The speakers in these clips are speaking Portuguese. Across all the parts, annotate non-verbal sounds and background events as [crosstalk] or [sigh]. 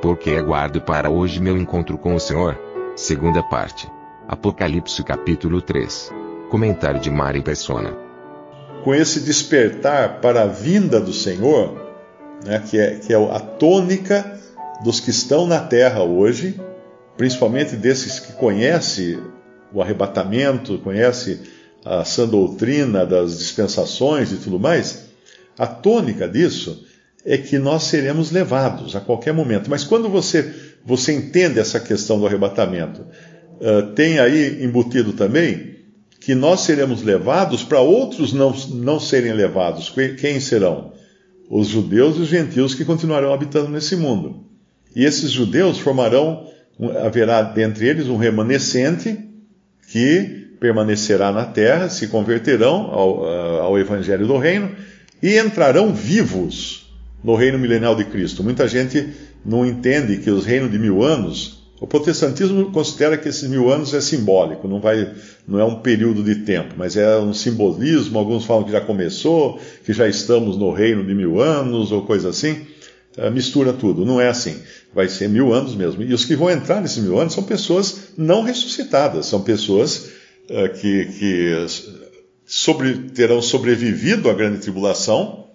Porque aguardo para hoje meu encontro com o Senhor? Segunda parte. Apocalipse capítulo 3. Comentário de Mari Persona. Com esse despertar para a vinda do Senhor, né, que, é, que é a tônica dos que estão na terra hoje, principalmente desses que conhecem o arrebatamento, conhecem a sã doutrina das dispensações e tudo mais, a tônica disso é que nós seremos levados a qualquer momento. Mas quando você, você entende essa questão do arrebatamento, uh, tem aí embutido também que nós seremos levados para outros não, não serem levados. Quem serão? os judeus e os gentios que continuarão habitando nesse mundo. E esses judeus formarão, haverá dentre eles um remanescente que permanecerá na terra, se converterão ao, ao evangelho do reino e entrarão vivos no reino milenial de Cristo. Muita gente não entende que os reinos de mil anos o protestantismo considera que esses mil anos é simbólico, não, vai, não é um período de tempo, mas é um simbolismo. Alguns falam que já começou, que já estamos no reino de mil anos, ou coisa assim. Uh, mistura tudo, não é assim. Vai ser mil anos mesmo. E os que vão entrar nesses mil anos são pessoas não ressuscitadas, são pessoas uh, que, que sobre, terão sobrevivido à grande tribulação,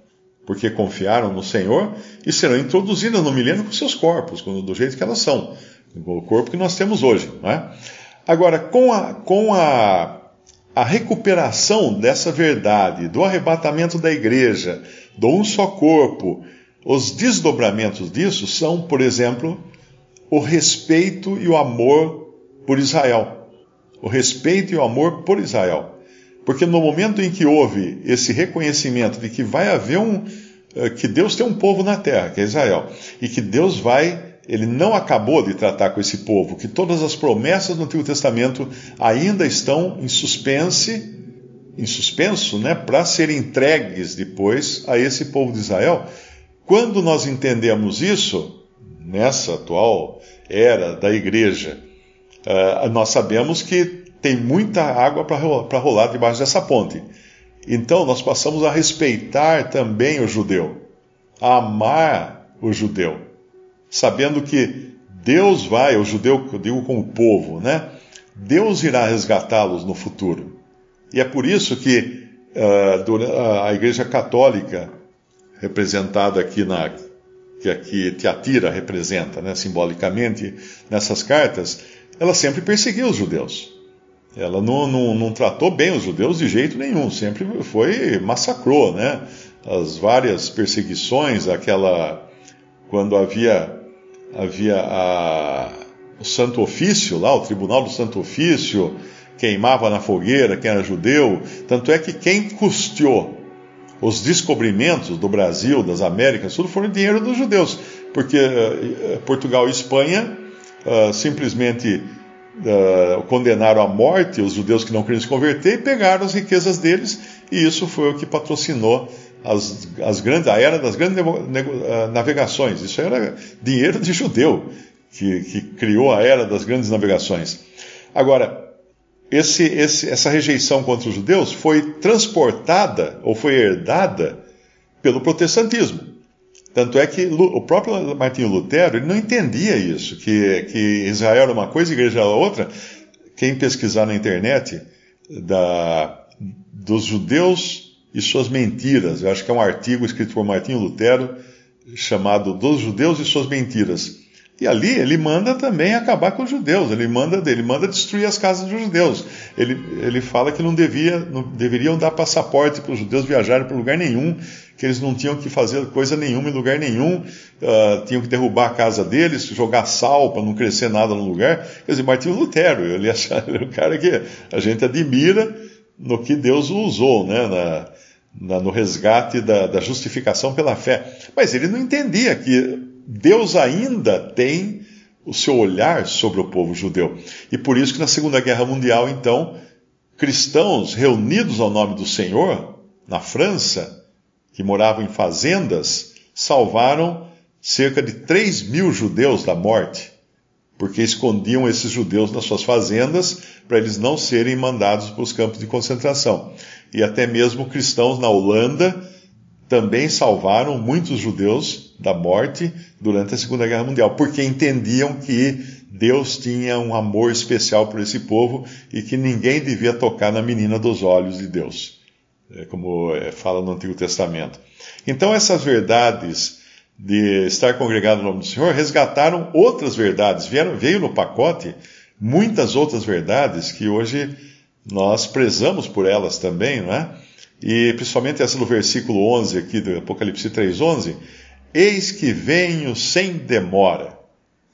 porque confiaram no Senhor, e serão introduzidas no milênio com seus corpos, do jeito que elas são o corpo que nós temos hoje. É? Agora, com, a, com a, a recuperação dessa verdade, do arrebatamento da igreja, do um só corpo, os desdobramentos disso são, por exemplo, o respeito e o amor por Israel. O respeito e o amor por Israel. Porque no momento em que houve esse reconhecimento de que vai haver um. Eh, que Deus tem um povo na terra, que é Israel, e que Deus vai ele não acabou de tratar com esse povo, que todas as promessas do Antigo Testamento ainda estão em suspense, em suspenso, né, para serem entregues depois a esse povo de Israel. Quando nós entendemos isso, nessa atual era da igreja, uh, nós sabemos que tem muita água para rolar, debaixo dessa ponte. Então nós passamos a respeitar também o judeu, a amar o judeu sabendo que Deus vai, o judeu eu digo como povo, né? Deus irá resgatá-los no futuro. E é por isso que uh, a Igreja Católica, representada aqui na que aqui Tiatira representa, né, simbolicamente nessas cartas, ela sempre perseguiu os judeus. Ela não, não, não, tratou bem os judeus de jeito nenhum, sempre foi massacrou, né? As várias perseguições, aquela quando havia havia a, o Santo Ofício lá, o Tribunal do Santo Ofício, queimava na fogueira quem era judeu. Tanto é que quem custeou os descobrimentos do Brasil, das Américas, tudo foram dinheiro dos judeus, porque uh, Portugal e Espanha uh, simplesmente uh, condenaram à morte os judeus que não queriam se converter e pegaram as riquezas deles, e isso foi o que patrocinou as, as grandes, a era das grandes navegações. Isso era dinheiro de judeu que, que criou a era das grandes navegações. Agora, esse, esse, essa rejeição contra os judeus foi transportada ou foi herdada pelo protestantismo. Tanto é que o próprio Martinho Lutero ele não entendia isso, que, que Israel era uma coisa e igreja era outra. Quem pesquisar na internet da, dos judeus e suas mentiras. Eu acho que é um artigo escrito por Martinho Lutero chamado Dos Judeus e Suas Mentiras. E ali ele manda também acabar com os judeus, ele manda, ele manda destruir as casas dos judeus. Ele, ele fala que não, devia, não deveriam dar passaporte para os judeus viajarem para lugar nenhum, que eles não tinham que fazer coisa nenhuma em lugar nenhum, uh, tinham que derrubar a casa deles, jogar sal para não crescer nada no lugar. Quer dizer, Martinho Lutero, ele, achava, ele é um cara que a gente admira no que Deus usou, né? Na, na, no resgate da, da justificação pela fé. Mas ele não entendia que Deus ainda tem o seu olhar sobre o povo judeu. E por isso que na Segunda Guerra Mundial, então, cristãos reunidos ao nome do Senhor, na França, que moravam em fazendas, salvaram cerca de 3 mil judeus da morte, porque escondiam esses judeus nas suas fazendas para eles não serem mandados para os campos de concentração. E até mesmo cristãos na Holanda também salvaram muitos judeus da morte durante a Segunda Guerra Mundial, porque entendiam que Deus tinha um amor especial por esse povo e que ninguém devia tocar na menina dos olhos de Deus, é como é, fala no Antigo Testamento. Então, essas verdades de estar congregado no nome do Senhor resgataram outras verdades, vieram, veio no pacote muitas outras verdades que hoje nós prezamos por elas também, não é? E principalmente essa no versículo 11 aqui do Apocalipse 3:11, eis que venho sem demora.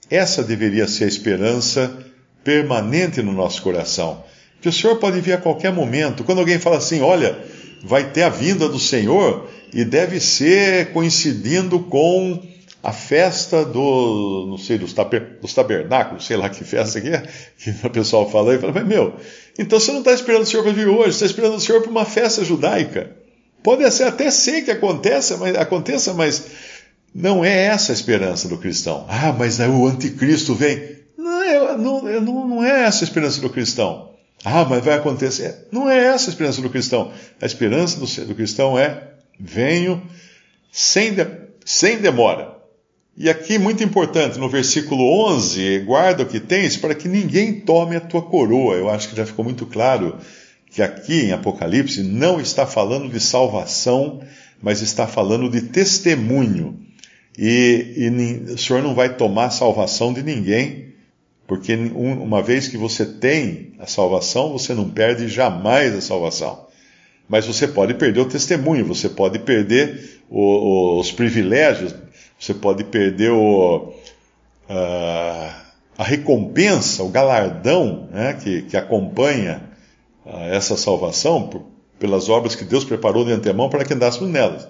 Essa deveria ser a esperança permanente no nosso coração. Que o Senhor pode vir a qualquer momento. Quando alguém fala assim, olha, vai ter a vinda do Senhor e deve ser coincidindo com a festa do, não sei, dos, taber, dos tabernáculos, sei lá que festa que é, que o pessoal fala aí, fala, mas meu, então você não está esperando o Senhor para vir hoje, você está esperando o Senhor para uma festa judaica. Pode ser, até ser que aconteça, mas, aconteça, mas não é essa a esperança do cristão. Ah, mas o anticristo vem. Não, não, não, não é essa a esperança do cristão. Ah, mas vai acontecer. Não é essa a esperança do cristão. A esperança do, do cristão é: venho sem, de, sem demora. E aqui, muito importante, no versículo 11, guarda o que tens para que ninguém tome a tua coroa. Eu acho que já ficou muito claro que aqui em Apocalipse não está falando de salvação, mas está falando de testemunho. E, e o Senhor não vai tomar a salvação de ninguém, porque uma vez que você tem a salvação, você não perde jamais a salvação. Mas você pode perder o testemunho, você pode perder o, os privilégios você pode perder o, uh, a recompensa, o galardão né, que, que acompanha essa salvação por, pelas obras que Deus preparou de antemão para que andássemos nelas.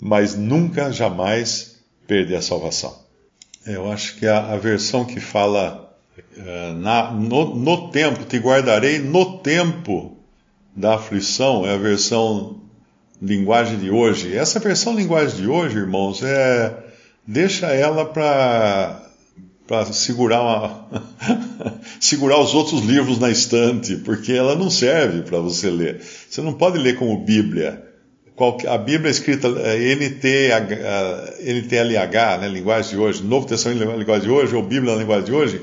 Mas nunca, jamais perder a salvação. Eu acho que a, a versão que fala uh, na, no, no tempo, te guardarei no tempo da aflição, é a versão linguagem de hoje. Essa versão linguagem de hoje, irmãos, é deixa ela para para segurar [laughs] segurar os outros livros na estante, porque ela não serve para você ler. Você não pode ler como Bíblia. A Bíblia é escrita é, NTLH, né, linguagem de hoje, Novo Testamento na linguagem de hoje, ou Bíblia na linguagem de hoje,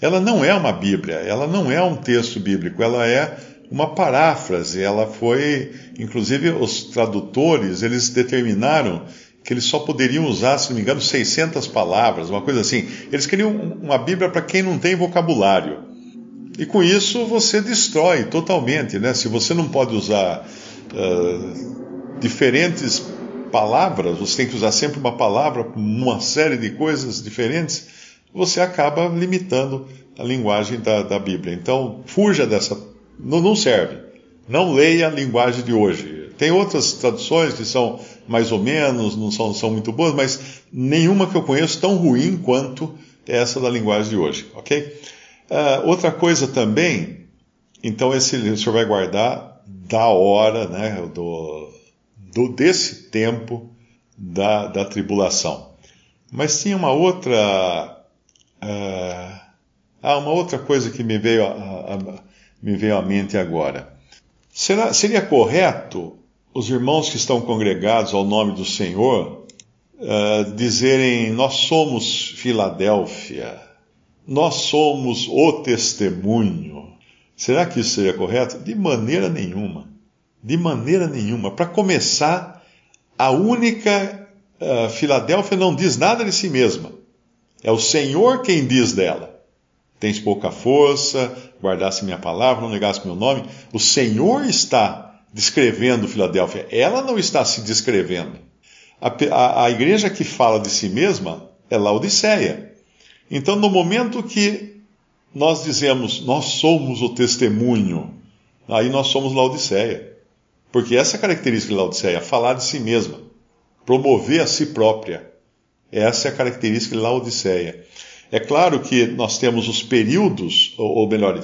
ela não é uma Bíblia, ela não é um texto bíblico, ela é uma paráfrase. Ela foi, inclusive, os tradutores, eles determinaram que eles só poderiam usar, se não me engano, 600 palavras, uma coisa assim. Eles queriam uma Bíblia para quem não tem vocabulário. E com isso você destrói totalmente, né? Se você não pode usar uh, diferentes palavras, você tem que usar sempre uma palavra uma série de coisas diferentes, você acaba limitando a linguagem da, da Bíblia. Então, fuja dessa. Não, não serve. Não leia a linguagem de hoje. Tem outras traduções que são mais ou menos, não são, são muito boas, mas nenhuma que eu conheço tão ruim quanto essa da linguagem de hoje, ok? Uh, outra coisa também, então esse o senhor vai guardar da hora, né, do, do desse tempo da, da tribulação. Mas tinha uma outra, uh, ah, uma outra coisa que me veio a, a, me veio à mente agora. Será, seria correto os irmãos que estão congregados ao nome do Senhor uh, dizerem: Nós somos Filadélfia, nós somos o testemunho. Será que isso seria correto? De maneira nenhuma. De maneira nenhuma. Para começar, a única uh, Filadélfia não diz nada de si mesma. É o Senhor quem diz dela. Tens pouca força, guardasse minha palavra, não negasse meu nome. O Senhor está descrevendo Filadélfia, ela não está se descrevendo. A, a, a, igreja que fala de si mesma é Laodiceia. Então, no momento que nós dizemos, nós somos o testemunho, aí nós somos Laodiceia. Porque essa é característica de Laodiceia, falar de si mesma, promover a si própria. Essa é a característica de Laodiceia. É claro que nós temos os períodos, ou melhor,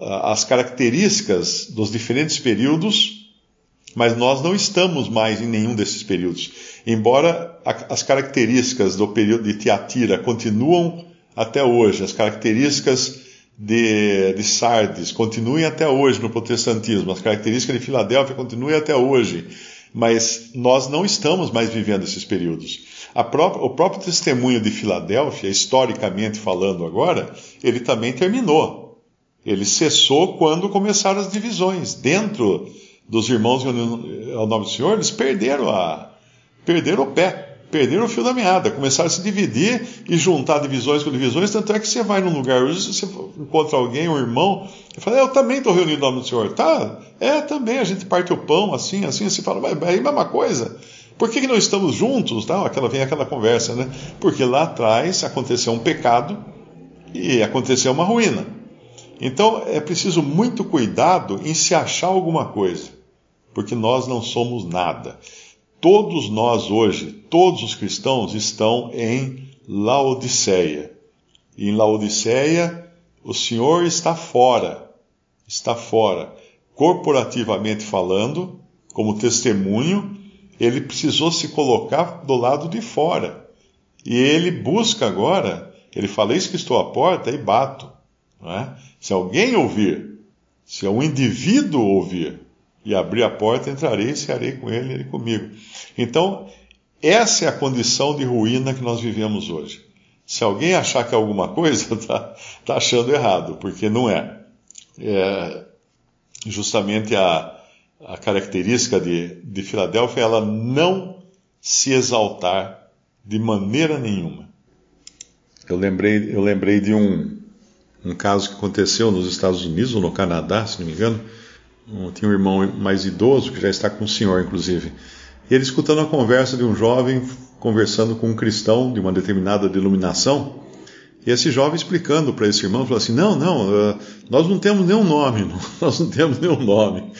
as características dos diferentes períodos, mas nós não estamos mais em nenhum desses períodos. Embora as características do período de Tiatira continuam até hoje, as características de, de Sardes continuem até hoje no protestantismo, as características de Filadélfia continuem até hoje, mas nós não estamos mais vivendo esses períodos. Própria, o próprio testemunho de Filadélfia, historicamente falando agora, ele também terminou. Ele cessou quando começaram as divisões. Dentro dos irmãos ao nome do Senhor, eles perderam, a, perderam o pé perderam o fio da meada, começaram a se dividir e juntar divisões com divisões, tanto é que você vai num lugar você encontra alguém, um irmão, e fala, eu também estou reunido no nome do Senhor. Tá, é, também, a gente parte o pão, assim, assim, você fala, mas é a mesma coisa. Por que, que não estamos juntos? Tá? Aquela, vem aquela conversa, né? Porque lá atrás aconteceu um pecado e aconteceu uma ruína. Então é preciso muito cuidado em se achar alguma coisa, porque nós não somos nada. Todos nós hoje, todos os cristãos estão em Laodiceia. Em Laodiceia, o Senhor está fora, está fora, corporativamente falando, como testemunho, ele precisou se colocar do lado de fora. E ele busca agora, ele fala: Eis que estou à porta e bato. É? Se alguém ouvir, se um indivíduo ouvir, e abrir a porta, entrarei e cearei com ele e ele comigo. Então, essa é a condição de ruína que nós vivemos hoje. Se alguém achar que é alguma coisa, está [laughs] tá achando errado, porque não é. é justamente a, a característica de, de Filadélfia é ela não se exaltar de maneira nenhuma. Eu lembrei, eu lembrei de um, um caso que aconteceu nos Estados Unidos, ou no Canadá, se não me engano, tinha um irmão mais idoso, que já está com o senhor, inclusive. E ele escutando a conversa de um jovem conversando com um cristão de uma determinada denominação, e esse jovem explicando para esse irmão, falou assim: Não, não, uh, nós não temos nenhum nome, [laughs] nós não temos nenhum nome.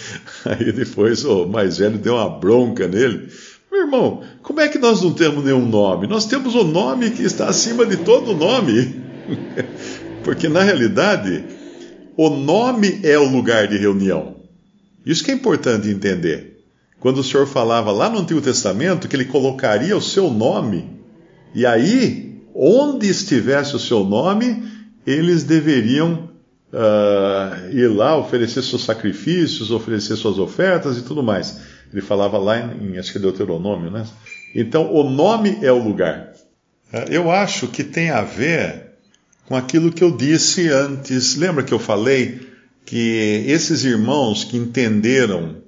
Aí depois o mais velho deu uma bronca nele. Meu irmão, como é que nós não temos nenhum nome? Nós temos o nome que está acima de todo nome. [laughs] Porque na realidade, o nome é o lugar de reunião. Isso que é importante entender. Quando o Senhor falava lá no Antigo Testamento que ele colocaria o seu nome, e aí, onde estivesse o seu nome, eles deveriam uh, ir lá oferecer seus sacrifícios, oferecer suas ofertas e tudo mais. Ele falava lá em, em acho que é Deuteronômio, né? Então, o nome é o lugar. Uh, eu acho que tem a ver com aquilo que eu disse antes. Lembra que eu falei que esses irmãos que entenderam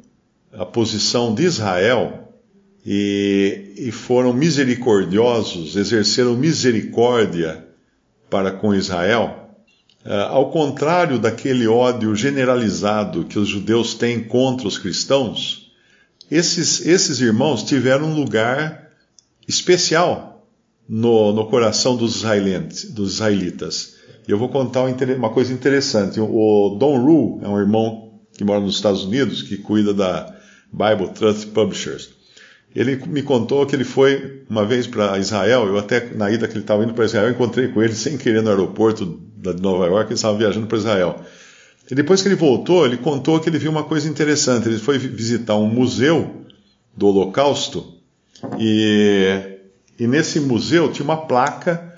a posição de Israel e, e foram misericordiosos, exerceram misericórdia para com Israel, uh, ao contrário daquele ódio generalizado que os judeus têm contra os cristãos, esses, esses irmãos tiveram um lugar especial no, no coração dos. Dos israelitas. E eu vou contar uma coisa interessante. O Don Rule é um irmão que mora nos Estados Unidos, que cuida da Bible Trust Publishers. Ele me contou que ele foi uma vez para Israel, eu até, na ida que ele estava indo para Israel, encontrei com ele sem querer no aeroporto de Nova York, ele estava viajando para Israel. E depois que ele voltou, ele contou que ele viu uma coisa interessante. Ele foi visitar um museu do Holocausto e, e nesse museu tinha uma placa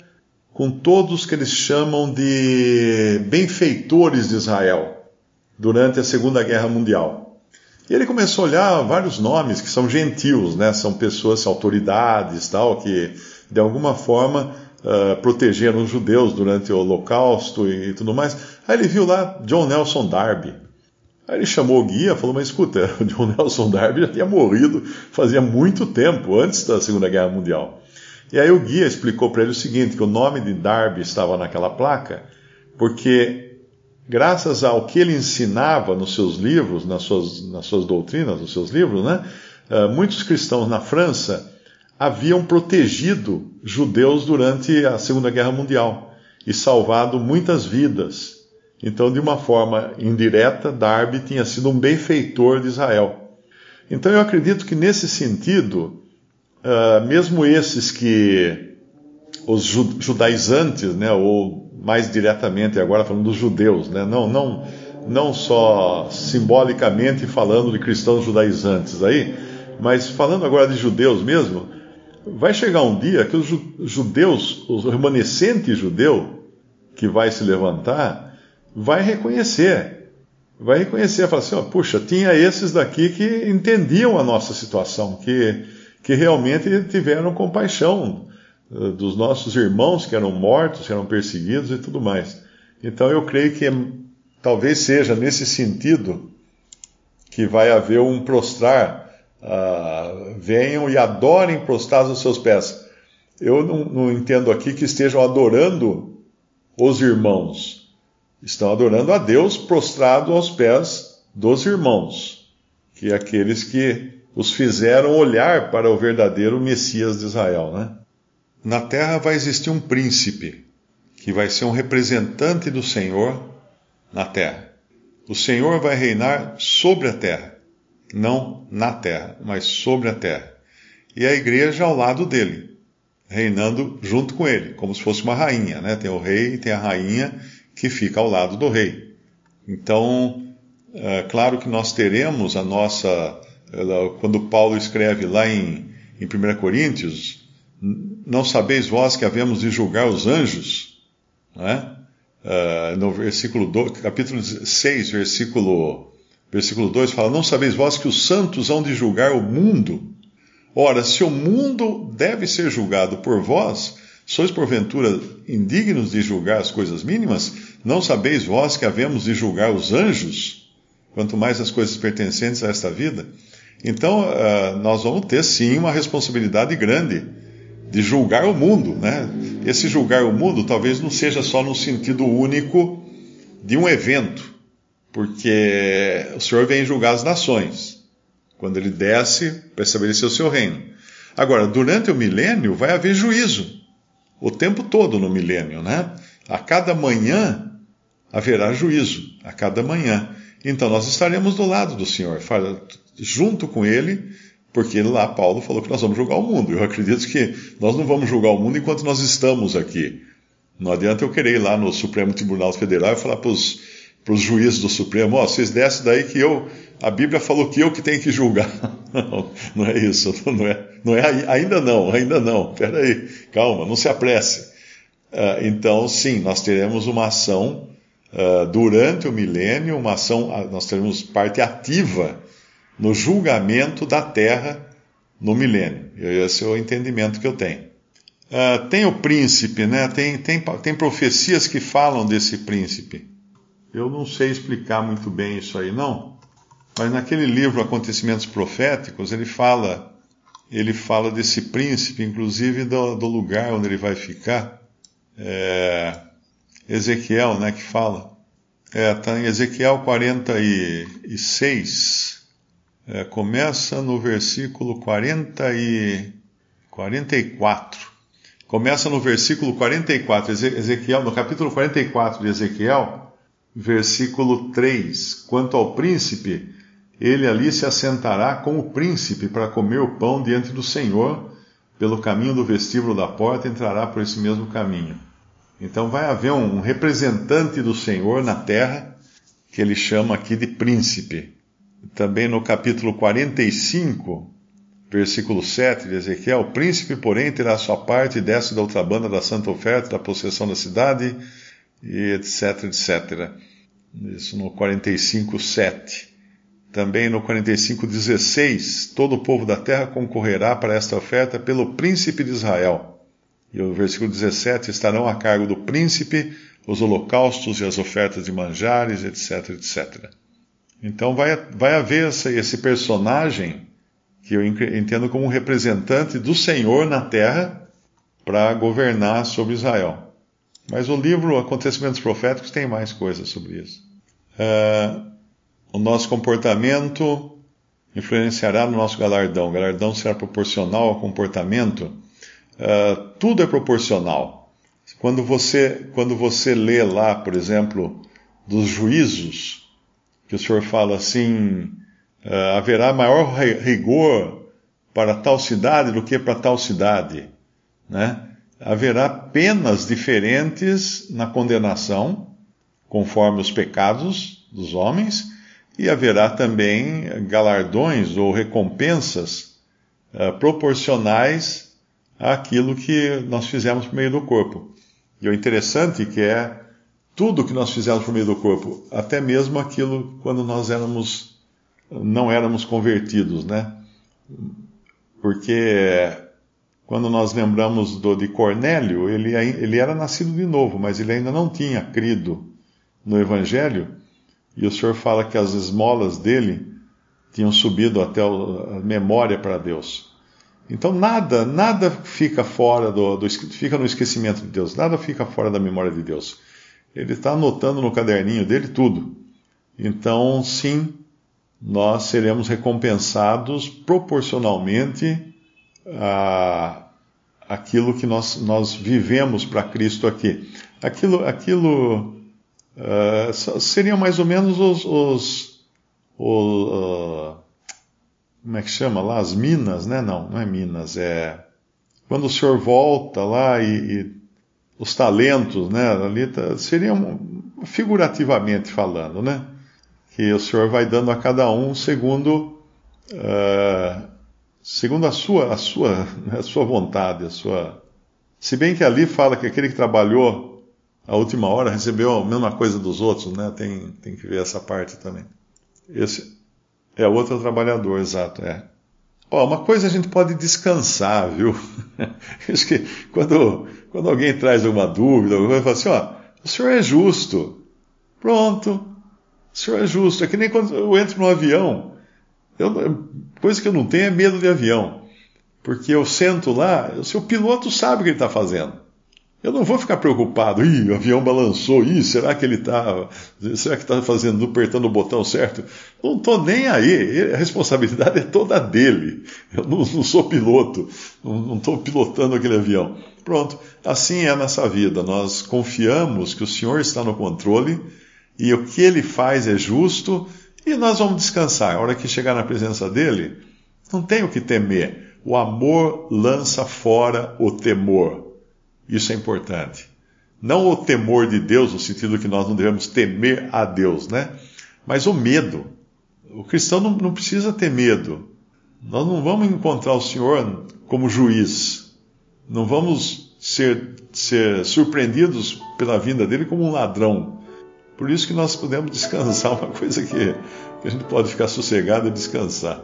com todos que eles chamam de benfeitores de Israel durante a Segunda Guerra Mundial. E ele começou a olhar vários nomes que são gentios, né? São pessoas, autoridades, tal, que de alguma forma uh, protegeram os judeus durante o Holocausto e, e tudo mais. Aí ele viu lá John Nelson Darby. Aí ele chamou o guia, falou: Mas escuta, [laughs] o John Nelson Darby já tinha morrido fazia muito tempo, antes da Segunda Guerra Mundial. E aí o guia explicou para ele o seguinte, que o nome de Darby estava naquela placa, porque graças ao que ele ensinava nos seus livros, nas suas, nas suas doutrinas, nos seus livros, né, eh, muitos cristãos na França haviam protegido judeus durante a Segunda Guerra Mundial e salvado muitas vidas. Então, de uma forma indireta, Darby tinha sido um benfeitor de Israel. Então eu acredito que nesse sentido, uh, mesmo esses que os judaizantes, né, ou mais diretamente agora falando dos judeus, né, não, não, não só simbolicamente falando de cristãos judaizantes aí, mas falando agora de judeus mesmo, vai chegar um dia que os judeus, o remanescente judeu que vai se levantar, vai reconhecer, vai reconhecer, falar assim, ó, puxa, tinha esses daqui que entendiam a nossa situação, que, que realmente tiveram compaixão dos nossos irmãos que eram mortos, que eram perseguidos e tudo mais. Então eu creio que talvez seja nesse sentido que vai haver um prostrar uh, venham e adorem prostrados aos seus pés. Eu não, não entendo aqui que estejam adorando os irmãos. Estão adorando a Deus prostrado aos pés dos irmãos, que é aqueles que os fizeram olhar para o verdadeiro Messias de Israel. Né? Na terra vai existir um príncipe, que vai ser um representante do Senhor na terra. O Senhor vai reinar sobre a terra não na terra, mas sobre a terra. E a igreja ao lado dele, reinando junto com ele, como se fosse uma rainha, né? Tem o rei e tem a rainha que fica ao lado do rei. Então, é claro que nós teremos a nossa. Quando Paulo escreve lá em, em 1 Coríntios, não sabeis vós que havemos de julgar os anjos? Né? Uh, no versículo 2, capítulo 6, versículo Versículo 2 fala: Não sabeis vós que os santos hão de julgar o mundo? Ora, se o mundo deve ser julgado por vós, sois porventura indignos de julgar as coisas mínimas? Não sabeis vós que havemos de julgar os anjos? Quanto mais as coisas pertencentes a esta vida? Então, uh, nós vamos ter sim uma responsabilidade grande de julgar o mundo, né? Esse julgar o mundo talvez não seja só no sentido único de um evento porque o Senhor vem julgar as nações, quando ele desce para estabelecer o seu reino. Agora, durante o milênio, vai haver juízo, o tempo todo no milênio, né? A cada manhã haverá juízo, a cada manhã. Então, nós estaremos do lado do Senhor, junto com ele, porque lá Paulo falou que nós vamos julgar o mundo. Eu acredito que nós não vamos julgar o mundo enquanto nós estamos aqui. Não adianta eu querer ir lá no Supremo Tribunal Federal e falar para os juízes do Supremo, ó, oh, vocês descem daí que eu, a Bíblia falou que eu que tenho que julgar. [laughs] Não, não é isso, não é, não é, ainda não, ainda não, peraí, calma, não se apresse. Uh, então, sim, nós teremos uma ação uh, durante o milênio, uma ação, uh, nós teremos parte ativa no julgamento da terra no milênio. Esse é o entendimento que eu tenho. tem o príncipe, né? tem, tem, tem profecias que falam desse príncipe. Eu não sei explicar muito bem isso aí, não. Mas naquele livro Acontecimentos Proféticos, ele fala, ele fala desse príncipe, inclusive do, do lugar onde ele vai ficar. É, Ezequiel, né, que fala. É, tá em Ezequiel 46. É, começa no versículo 40 e 44. Começa no versículo 44, Ezequiel, no capítulo 44 de Ezequiel, versículo 3: Quanto ao príncipe, ele ali se assentará com o príncipe para comer o pão diante do Senhor, pelo caminho do vestíbulo da porta, entrará por esse mesmo caminho. Então vai haver um representante do Senhor na terra, que ele chama aqui de príncipe. Também no capítulo 45, versículo 7 de Ezequiel: O príncipe, porém, terá sua parte e desce da outra banda da santa oferta, da possessão da cidade e etc, etc. Isso no 45, 7. Também no 45, 16, todo o povo da terra concorrerá para esta oferta pelo príncipe de Israel. E o versículo 17, estarão a cargo do príncipe os holocaustos e as ofertas de manjares, etc, etc. Então vai, vai haver esse, esse personagem que eu entendo como um representante do Senhor na terra para governar sobre Israel. Mas o livro Acontecimentos Proféticos tem mais coisas sobre isso. Uh, o nosso comportamento influenciará no nosso galardão. O galardão será proporcional ao comportamento. Uh, tudo é proporcional. Quando você, quando você lê lá, por exemplo, dos juízos, que o Senhor fala assim, Uh, haverá maior rigor para tal cidade do que para tal cidade. Né? Haverá penas diferentes na condenação, conforme os pecados dos homens, e haverá também galardões ou recompensas uh, proporcionais àquilo que nós fizemos por meio do corpo. E o interessante que é tudo que nós fizemos por meio do corpo, até mesmo aquilo quando nós éramos não éramos convertidos, né? Porque quando nós lembramos do, de Cornélio, ele, ele era nascido de novo, mas ele ainda não tinha crido no Evangelho, e o Senhor fala que as esmolas dele tinham subido até a memória para Deus. Então nada, nada fica fora do, do, fica no esquecimento de Deus, nada fica fora da memória de Deus. Ele está anotando no caderninho dele tudo. Então, sim, nós seremos recompensados proporcionalmente a aquilo que nós, nós vivemos para Cristo aqui. Aquilo, aquilo uh, seriam mais ou menos os, os, os uh, como é que chama lá? As minas, né? Não, não é minas, é quando o senhor volta lá e, e os talentos, né? Ali tá, seriam figurativamente falando, né? Que o senhor vai dando a cada um segundo uh, segundo a sua a sua [laughs] a sua vontade, a sua se bem que ali fala que aquele que trabalhou a última hora recebeu a mesma coisa dos outros, né? Tem tem que ver essa parte também. Esse é outro trabalhador, exato, é. Ó, uma coisa a gente pode descansar, viu? [laughs] Acho que quando, quando alguém traz alguma dúvida, alguma coisa, fala assim, ó, o senhor é justo. Pronto. O senhor é justo. É que nem quando eu entro no avião. Eu, coisa que eu não tenho é medo de avião. Porque eu sento lá, o seu piloto sabe o que ele está fazendo. Eu não vou ficar preocupado, ih, o avião balançou, ih, será que ele está, será que está fazendo, apertando o botão certo? Não estou nem aí, a responsabilidade é toda dele. Eu não, não sou piloto, não estou pilotando aquele avião. Pronto, assim é nessa vida, nós confiamos que o Senhor está no controle e o que ele faz é justo e nós vamos descansar. A hora que chegar na presença dele, não tem o que temer. O amor lança fora o temor. Isso é importante. Não o temor de Deus, no sentido que nós não devemos temer a Deus, né? Mas o medo. O cristão não, não precisa ter medo. Nós não vamos encontrar o Senhor como juiz. Não vamos ser, ser surpreendidos pela vinda dele como um ladrão. Por isso que nós podemos [laughs] descansar, uma coisa que, que a gente pode ficar sossegado e descansar.